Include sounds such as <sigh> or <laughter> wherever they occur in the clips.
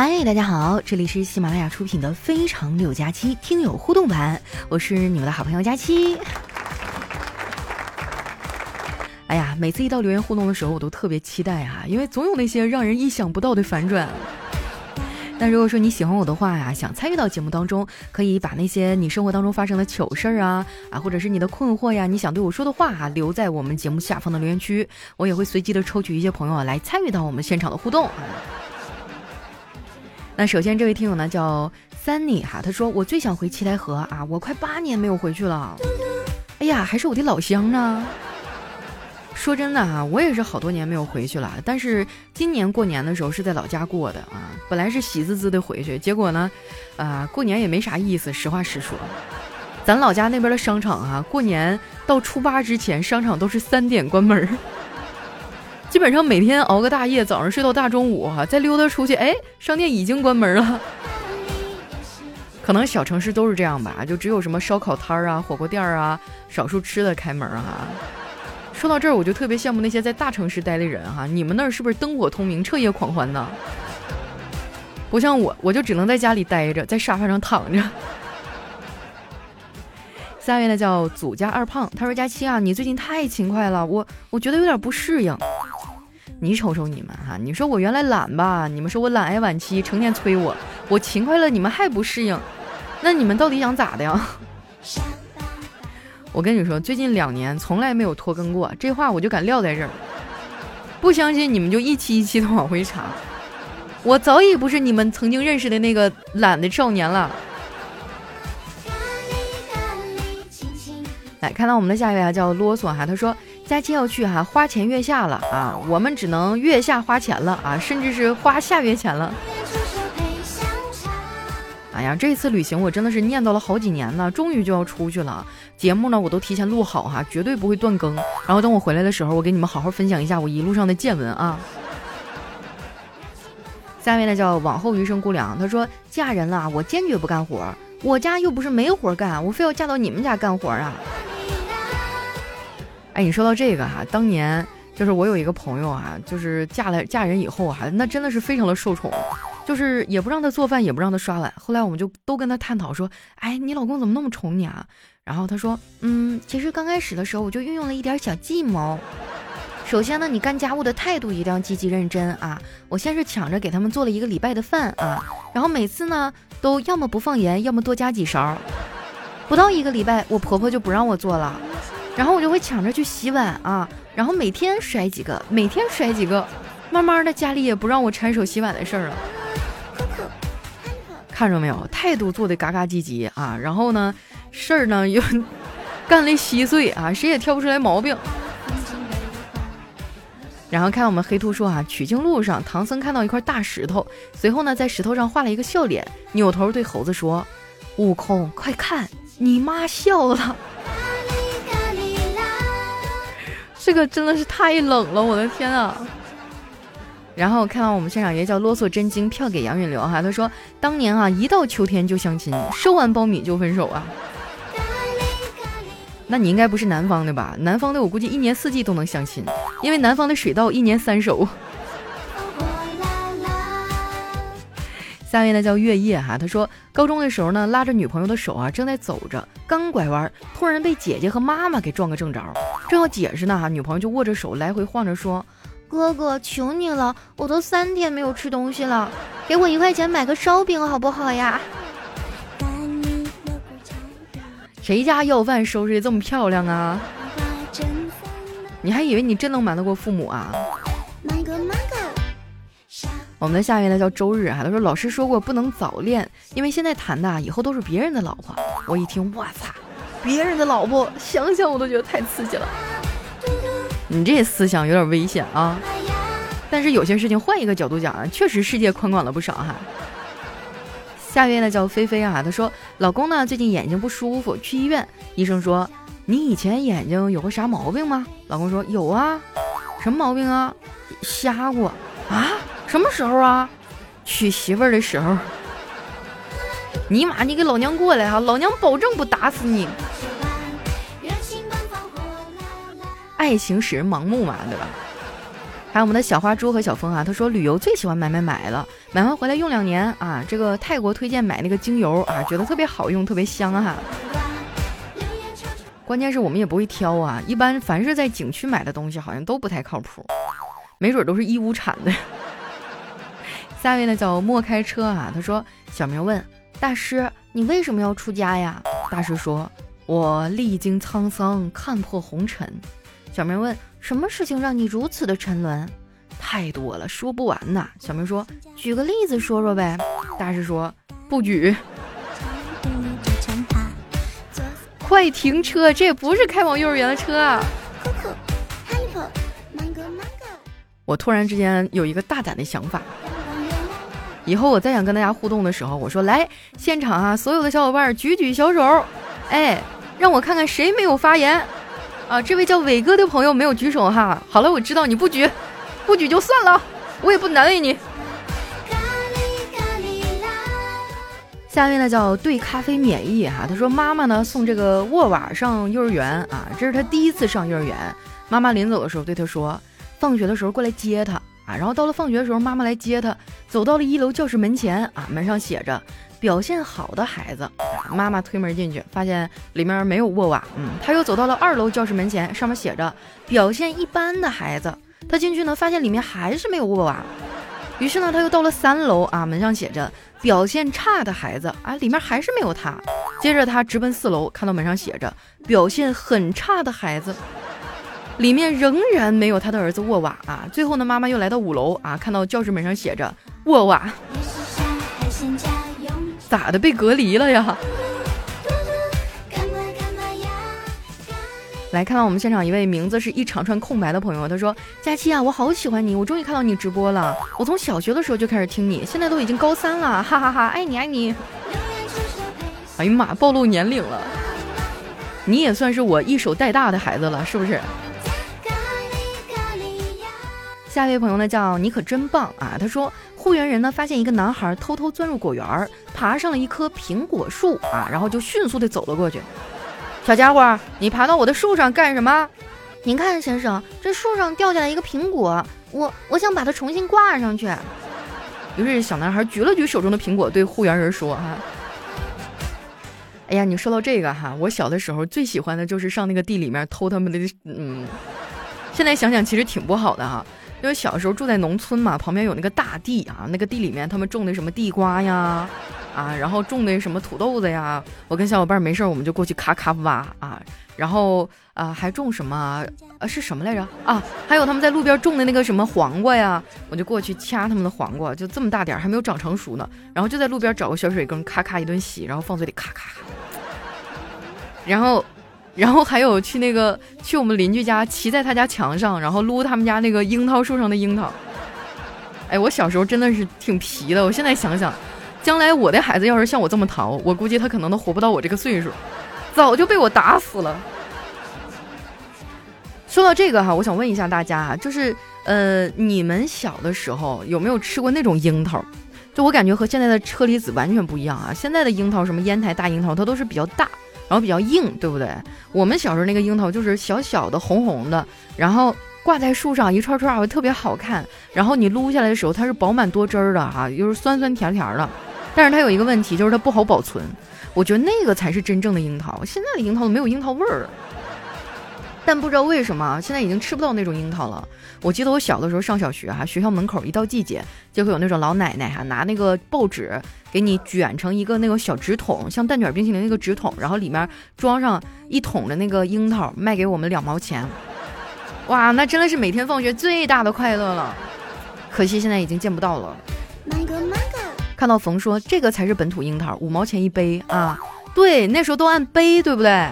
嗨，大家好，这里是喜马拉雅出品的《非常六加七》听友互动版，我是你们的好朋友佳期。哎呀，每次一到留言互动的时候，我都特别期待啊，因为总有那些让人意想不到的反转。那如果说你喜欢我的话呀，想参与到节目当中，可以把那些你生活当中发生的糗事儿啊啊，或者是你的困惑呀，你想对我说的话啊，留在我们节目下方的留言区，我也会随机的抽取一些朋友啊来参与到我们现场的互动。那首先这位听友呢叫 Sunny 哈，他说我最想回七台河啊，我快八年没有回去了，哎呀，还是我的老乡呢。说真的哈，我也是好多年没有回去了。但是今年过年的时候是在老家过的啊，本来是喜滋滋的回去，结果呢，啊，过年也没啥意思。实话实说，咱老家那边的商场啊，过年到初八之前，商场都是三点关门，基本上每天熬个大夜，早上睡到大中午哈，再溜达出去，哎，商店已经关门了。可能小城市都是这样吧，就只有什么烧烤摊儿啊、火锅店儿啊，少数吃的开门哈。说到这儿，我就特别羡慕那些在大城市待的人哈，你们那儿是不是灯火通明、彻夜狂欢呢？不像我，我就只能在家里待着，在沙发上躺着。下位呢叫祖家二胖，他说：“佳期啊，你最近太勤快了，我我觉得有点不适应。你瞅瞅你们哈，你说我原来懒吧，你们说我懒癌晚期，成天催我；我勤快了，你们还不适应，那你们到底想咋的呀？” <laughs> 我跟你说，最近两年从来没有拖更过，这话我就敢撂在这儿。不相信你们就一期一期的往回查，我早已不是你们曾经认识的那个懒的少年了。来看到我们的下一位啊，叫啰嗦哈，他说佳期要去哈，花前月下了啊，我们只能月下花钱了啊，甚至是花下月钱了。哎呀，这次旅行我真的是念叨了好几年呢，终于就要出去了。节目呢，我都提前录好哈，绝对不会断更。然后等我回来的时候，我给你们好好分享一下我一路上的见闻啊。下面呢叫往后余生姑娘，她说嫁人了，我坚决不干活，我家又不是没活干，我非要嫁到你们家干活啊。哎，你说到这个哈，当年就是我有一个朋友啊，就是嫁了嫁人以后哈，那真的是非常的受宠，就是也不让他做饭，也不让他刷碗。后来我们就都跟他探讨说，哎，你老公怎么那么宠你啊？然后他说：“嗯，其实刚开始的时候我就运用了一点小计谋。首先呢，你干家务的态度一定要积极认真啊。我先是抢着给他们做了一个礼拜的饭啊，然后每次呢都要么不放盐，要么多加几勺。不到一个礼拜，我婆婆就不让我做了，然后我就会抢着去洗碗啊，然后每天摔几个，每天摔几个，慢慢的家里也不让我掺手洗碗的事儿了。看着没有，态度做的嘎嘎积极啊，然后呢？”事儿呢又 <laughs> 干的稀碎啊，谁也挑不出来毛病。然后看我们黑兔说啊，取经路上，唐僧看到一块大石头，随后呢在石头上画了一个笑脸，扭头对猴子说：“悟空，快看，你妈笑了。”这个真的是太冷了，我的天啊！然后看到我们现场也叫啰嗦真经票给杨允流哈，他说当年啊一到秋天就相亲，收完苞米就分手啊。那你应该不是南方的吧？南方的我估计一年四季都能相亲，因为南方的水稻一年三熟。下面呢叫月夜哈，他说高中的时候呢拉着女朋友的手啊，正在走着，刚拐弯，突然被姐姐和妈妈给撞个正着，正要解释呢哈，女朋友就握着手来回晃着说：“哥哥，求你了，我都三天没有吃东西了，给我一块钱买个烧饼好不好呀？”谁家要饭收拾的这么漂亮啊？你还以为你真能瞒得过父母啊？我们的下面呢叫周日啊，他说老师说过不能早恋，因为现在谈的以后都是别人的老婆。我一听，我操，别人的老婆，想想我都觉得太刺激了。你这思想有点危险啊！但是有些事情换一个角度讲啊，确实世界宽广了不少哈。下一位呢叫菲菲啊，她说老公呢最近眼睛不舒服，去医院，医生说你以前眼睛有过啥毛病吗？老公说有啊，什么毛病啊？瞎过啊？什么时候啊？娶媳妇儿的时候。尼玛，你给老娘过来哈，老娘保证不打死你。爱情使人盲目嘛，对吧？还有我们的小花猪和小峰啊，他说旅游最喜欢买买买了，买完回来用两年啊。这个泰国推荐买那个精油啊，觉得特别好用，特别香哈。关键是我们也不会挑啊，一般凡是在景区买的东西好像都不太靠谱，没准都是义乌产的。下一位呢叫莫开车啊，他说小明问大师你为什么要出家呀？大师说，我历经沧桑，看破红尘。小明问。什么事情让你如此的沉沦？太多了，说不完呐。小明说：“举个例子说说呗。”大师说：“不举。”快停车！这也不是开往幼儿园的车啊！我突然之间有一个大胆的想法，以后我再想跟大家互动的时候，我说：“来，现场啊，所有的小伙伴举举小手，哎，让我看看谁没有发言。”啊，这位叫伟哥的朋友没有举手哈。好了，我知道你不举，不举就算了，我也不难为你。下面呢叫对咖啡免疫哈，他说妈妈呢送这个沃瓦上幼儿园啊，这是他第一次上幼儿园。妈妈临走的时候对他说，放学的时候过来接他啊。然后到了放学的时候，妈妈来接他，走到了一楼教室门前啊，门上写着。表现好的孩子，妈妈推门进去，发现里面没有沃瓦。嗯，他又走到了二楼教室门前，上面写着表现一般的孩子。他进去呢，发现里面还是没有沃瓦。于是呢，他又到了三楼啊，门上写着表现差的孩子啊，里面还是没有他。接着他直奔四楼，看到门上写着表现很差的孩子，里面仍然没有他的儿子沃瓦啊。最后呢，妈妈又来到五楼啊，看到教室门上写着沃瓦。咋的？被隔离了呀？来看到我们现场一位名字是一长串空白的朋友，他说：“佳期啊，我好喜欢你，我终于看到你直播了。我从小学的时候就开始听你，现在都已经高三了，哈哈哈，爱你爱你。<laughs> ”哎呀妈，暴露年龄了！你也算是我一手带大的孩子了，是不是？下一位朋友呢叫你可真棒啊！他说。护园人呢，发现一个男孩偷偷钻入果园，爬上了一棵苹果树啊，然后就迅速的走了过去。小家伙，你爬到我的树上干什么？您看，先生，这树上掉下来一个苹果，我我想把它重新挂上去。于是小男孩举了举手中的苹果，对护园人说：“哈，哎呀，你说到这个哈，我小的时候最喜欢的就是上那个地里面偷他们的，嗯，现在想想其实挺不好的哈。”因为小时候住在农村嘛，旁边有那个大地啊，那个地里面他们种的什么地瓜呀，啊，然后种的什么土豆子呀，我跟小伙伴没事儿我们就过去咔咔挖啊，然后啊还种什么啊是什么来着啊？还有他们在路边种的那个什么黄瓜呀，我就过去掐他们的黄瓜，就这么大点儿还没有长成熟呢，然后就在路边找个小水坑咔咔一顿洗，然后放嘴里咔咔，然后。然后还有去那个去我们邻居家，骑在他家墙上，然后撸他们家那个樱桃树上的樱桃。哎，我小时候真的是挺皮的。我现在想想，将来我的孩子要是像我这么淘，我估计他可能都活不到我这个岁数，早就被我打死了。说到这个哈，我想问一下大家，就是呃，你们小的时候有没有吃过那种樱桃？就我感觉和现在的车厘子完全不一样啊。现在的樱桃，什么烟台大樱桃，它都是比较大。然后比较硬，对不对？我们小时候那个樱桃就是小小的、红红的，然后挂在树上一串串，会特别好看。然后你撸下来的时候，它是饱满多汁儿的哈，就是酸酸甜甜的。但是它有一个问题，就是它不好保存。我觉得那个才是真正的樱桃，现在的樱桃都没有樱桃味儿了。但不知道为什么，现在已经吃不到那种樱桃了。我记得我小的时候上小学哈，学校门口一到季节，就会有那种老奶奶哈，拿那个报纸给你卷成一个那种小纸筒，像蛋卷冰淇淋那个纸筒，然后里面装上一桶的那个樱桃，卖给我们两毛钱。哇，那真的是每天放学最大的快乐了。可惜现在已经见不到了。看到冯说这个才是本土樱桃，五毛钱一杯啊。对，那时候都按杯，对不对？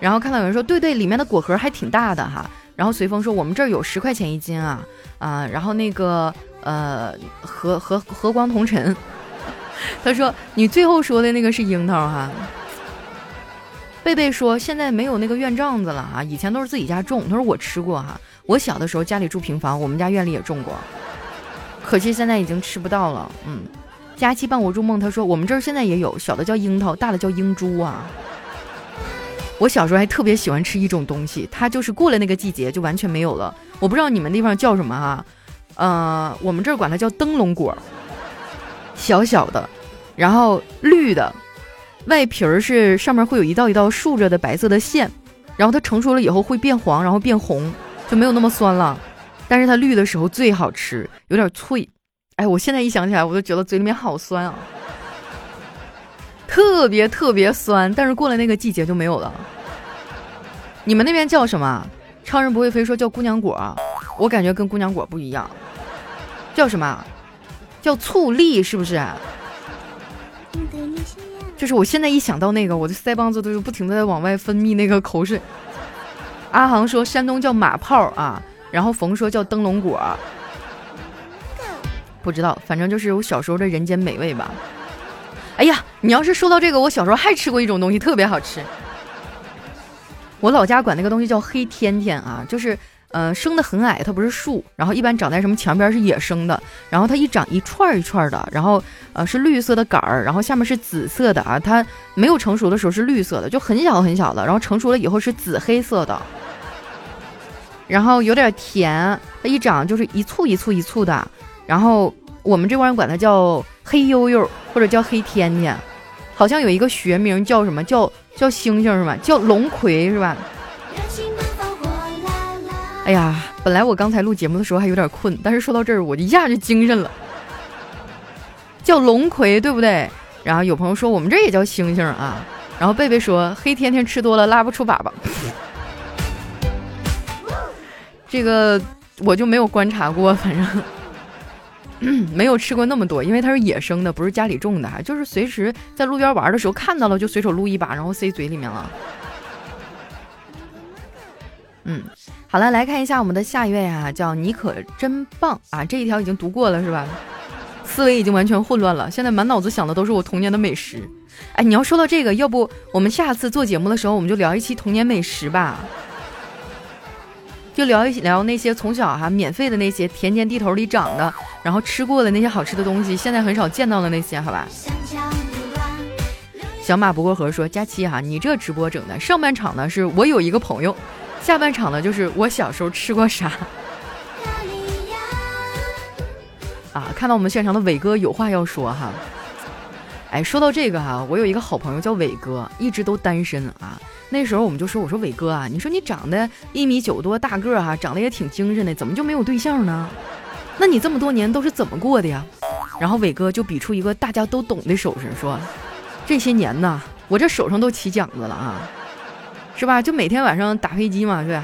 然后看到有人说，对对，里面的果核还挺大的哈。然后随风说，我们这儿有十块钱一斤啊啊。然后那个呃和和和光同尘，<laughs> 他说你最后说的那个是樱桃哈。贝贝说现在没有那个院帐子了啊，以前都是自己家种。他说我吃过哈，我小的时候家里住平房，我们家院里也种过，可惜现在已经吃不到了。嗯，佳期伴我入梦，他说我们这儿现在也有小的叫樱桃，大的叫英珠啊。我小时候还特别喜欢吃一种东西，它就是过了那个季节就完全没有了。我不知道你们地方叫什么哈，呃，我们这儿管它叫灯笼果，小小的，然后绿的，外皮儿是上面会有一道一道竖着的白色的线，然后它成熟了以后会变黄，然后变红，就没有那么酸了。但是它绿的时候最好吃，有点脆。哎，我现在一想起来，我都觉得嘴里面好酸啊。特别特别酸，但是过了那个季节就没有了。你们那边叫什么？超人不会飞说叫姑娘果，我感觉跟姑娘果不一样，叫什么？叫醋栗是不是？就是我现在一想到那个，我的腮帮子都是不停的在往外分泌那个口水。阿航说山东叫马炮啊，然后冯说叫灯笼果，不知道，反正就是我小时候的人间美味吧。哎呀，你要是说到这个，我小时候还吃过一种东西，特别好吃。我老家管那个东西叫黑天天啊，就是呃生的很矮，它不是树，然后一般长在什么墙边是野生的，然后它一长一串一串的，然后呃是绿色的杆儿，然后下面是紫色的啊，它没有成熟的时候是绿色的，就很小很小的，然后成熟了以后是紫黑色的，然后有点甜，它一长就是一簇一簇一簇的，然后我们这帮人管它叫黑悠悠。或者叫黑天天，好像有一个学名叫什么叫叫星星是吧？叫龙葵是吧？哎呀，本来我刚才录节目的时候还有点困，但是说到这儿我一下就精神了。叫龙葵对不对？然后有朋友说我们这也叫星星啊。然后贝贝说黑天天吃多了拉不出粑粑。这个我就没有观察过，反正。<clears throat> 没有吃过那么多，因为它是野生的，不是家里种的，就是随时在路边玩的时候看到了就随手撸一把，然后塞嘴里面了。嗯，好了，来看一下我们的下一位啊，叫你可真棒啊！这一条已经读过了是吧？思维已经完全混乱了，现在满脑子想的都是我童年的美食。哎，你要说到这个，要不我们下次做节目的时候，我们就聊一期童年美食吧。就聊一聊那些从小哈免费的那些田间地头里长的，然后吃过的那些好吃的东西，现在很少见到的那些，好吧？小马不过河说：“佳期哈，你这直播整的，上半场呢是我有一个朋友，下半场呢就是我小时候吃过啥。”啊，看到我们现场的伟哥有话要说哈。哎，说到这个哈，我有一个好朋友叫伟哥，一直都单身啊。那时候我们就说：“我说伟哥啊，你说你长得一米九多大个儿哈，长得也挺精神的，怎么就没有对象呢？那你这么多年都是怎么过的呀？”然后伟哥就比出一个大家都懂的手势，说：“这些年呢，我这手上都起茧子了啊，是吧？就每天晚上打飞机嘛，对。”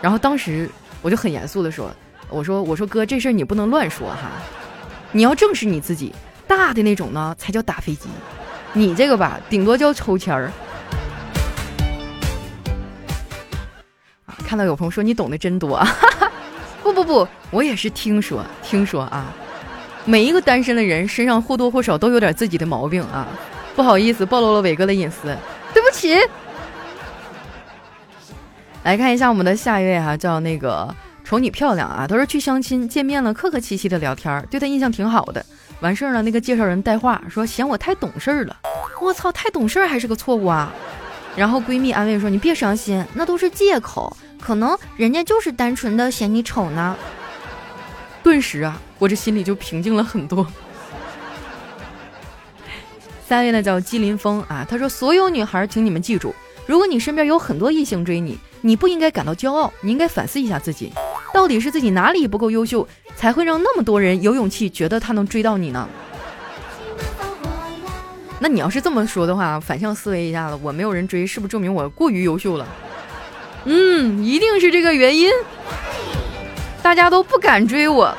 然后当时我就很严肃的说：“我说我说哥，这事儿你不能乱说哈，你要正视你自己，大的那种呢才叫打飞机，你这个吧，顶多叫抽签儿。”啊看到有朋友说你懂得真多，<laughs> 不不不，我也是听说听说啊。每一个单身的人身上或多或少都有点自己的毛病啊，不好意思暴露了伟哥的隐私，对不起。来看一下我们的下一位哈，叫那个瞅你漂亮啊，他说去相亲见面了，客客气气的聊天，对他印象挺好的。完事儿了，那个介绍人带话说嫌我太懂事了，我操，太懂事还是个错误啊。然后闺蜜安慰说你别伤心，那都是借口。可能人家就是单纯的嫌你丑呢。顿时啊，我这心里就平静了很多。三位呢叫姬林峰啊，他说：“所有女孩，请你们记住，如果你身边有很多异性追你，你不应该感到骄傲，你应该反思一下自己，到底是自己哪里不够优秀，才会让那么多人有勇气觉得他能追到你呢？”那你要是这么说的话，反向思维一下子，我没有人追，是不是证明我过于优秀了？嗯，一定是这个原因，大家都不敢追我。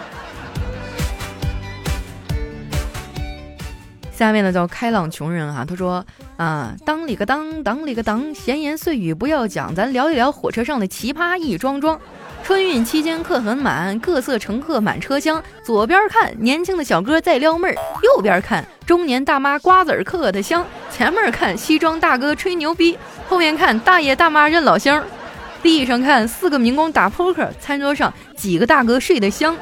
下面呢叫开朗穷人哈，他说啊，当里个当，当里个当，闲言碎语不要讲，咱聊一聊火车上的奇葩一桩桩。春运期间客很满，各色乘客满车厢。左边看年轻的小哥在撩妹儿，右边看中年大妈瓜子儿嗑的香。前面看西装大哥吹牛逼，后面看大爷大妈认老乡。地上看四个民工打扑克，餐桌上几个大哥睡得香。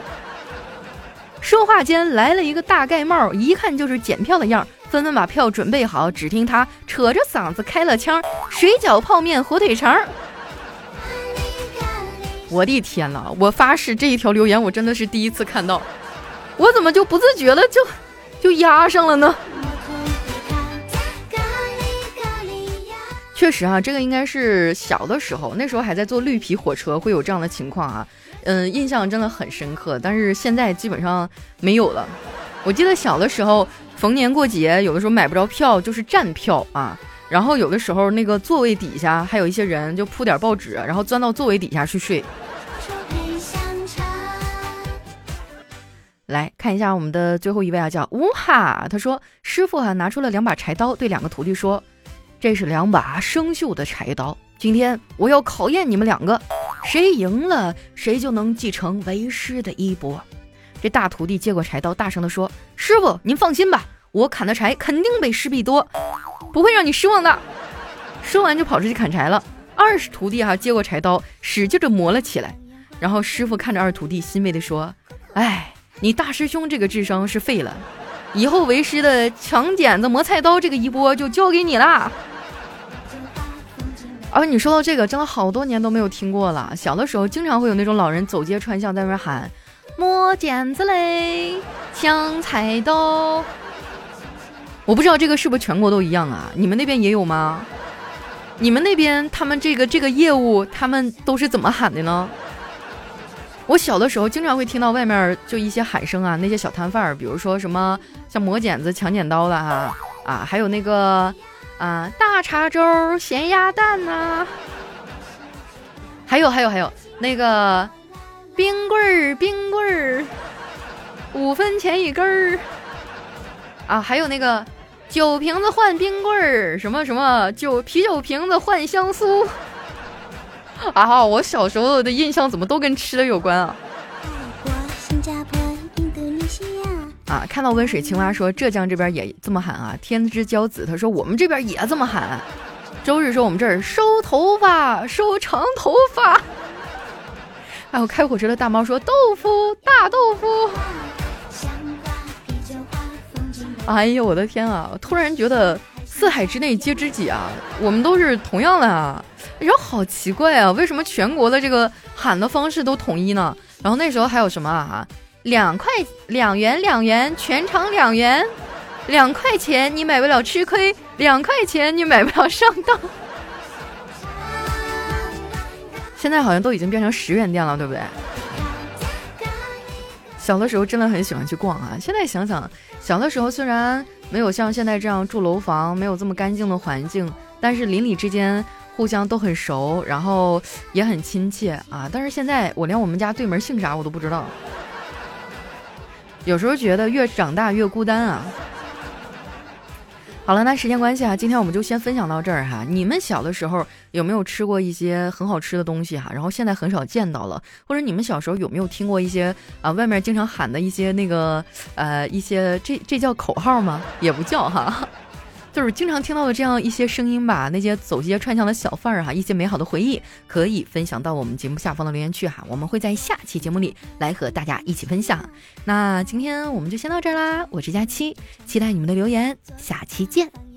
说话间来了一个大盖帽，一看就是检票的样儿，纷纷把票准备好。只听他扯着嗓子开了腔：“水饺、泡面、火腿肠。”我的天呐！我发誓这一条留言我真的是第一次看到，我怎么就不自觉的就就压上了呢？确实啊，这个应该是小的时候，那时候还在坐绿皮火车，会有这样的情况啊。嗯，印象真的很深刻。但是现在基本上没有了。我记得小的时候，逢年过节，有的时候买不着票，就是站票啊。然后有的时候，那个座位底下还有一些人就铺点报纸，然后钻到座位底下去睡。来看一下我们的最后一位啊，叫乌哈。他说：“师傅啊，拿出了两把柴刀，对两个徒弟说。”这是两把生锈的柴刀，今天我要考验你们两个，谁赢了，谁就能继承为师的衣钵。这大徒弟接过柴刀，大声地说：“师傅，您放心吧，我砍的柴肯定比师弟多，不会让你失望的。”说完就跑出去砍柴了。二徒弟哈接过柴刀，使劲的磨了起来。然后师傅看着二徒弟，欣慰地说：“哎，你大师兄这个智商是废了，以后为师的抢剪子磨菜刀这个衣钵就交给你啦。”而你说到这个，真的好多年都没有听过了。小的时候，经常会有那种老人走街串巷在那边喊“磨剪子嘞，抢菜刀”。我不知道这个是不是全国都一样啊？你们那边也有吗？你们那边他们这个这个业务，他们都是怎么喊的呢？我小的时候经常会听到外面就一些喊声啊，那些小摊贩儿，比如说什么像磨剪子、抢剪刀的哈啊，还有那个。啊，大碴粥、咸鸭蛋呐，还有还有还有那个冰棍儿，冰棍儿，五分钱一根儿。啊，还有那个酒瓶子换冰棍儿，什么什么酒啤酒瓶子换香酥。<laughs> 啊，我小时候的印象怎么都跟吃的有关啊？啊！看到温水青蛙说浙江这边也这么喊啊！天之骄子他说我们这边也这么喊。周日说我们这儿收头发，收长头发。还有开火车的大猫说豆腐，大豆腐。哎呀，我的天啊！突然觉得四海之内皆知己啊，我们都是同样的啊。然后好奇怪啊，为什么全国的这个喊的方式都统一呢？然后那时候还有什么啊？两块两元两元全场两元，两块钱你买不了吃亏，两块钱你买不了上当。现在好像都已经变成十元店了，对不对？小的时候真的很喜欢去逛啊。现在想想，小的时候虽然没有像现在这样住楼房，没有这么干净的环境，但是邻里之间互相都很熟，然后也很亲切啊。但是现在我连我们家对门姓啥我都不知道。有时候觉得越长大越孤单啊。好了，那时间关系啊，今天我们就先分享到这儿哈。你们小的时候有没有吃过一些很好吃的东西哈？然后现在很少见到了，或者你们小时候有没有听过一些啊外面经常喊的一些那个呃一些这这叫口号吗？也不叫哈。就是经常听到的这样一些声音吧，那些走街串巷的小贩儿哈，一些美好的回忆可以分享到我们节目下方的留言区哈，我们会在下期节目里来和大家一起分享。那今天我们就先到这儿啦，我是佳期，期待你们的留言，下期见。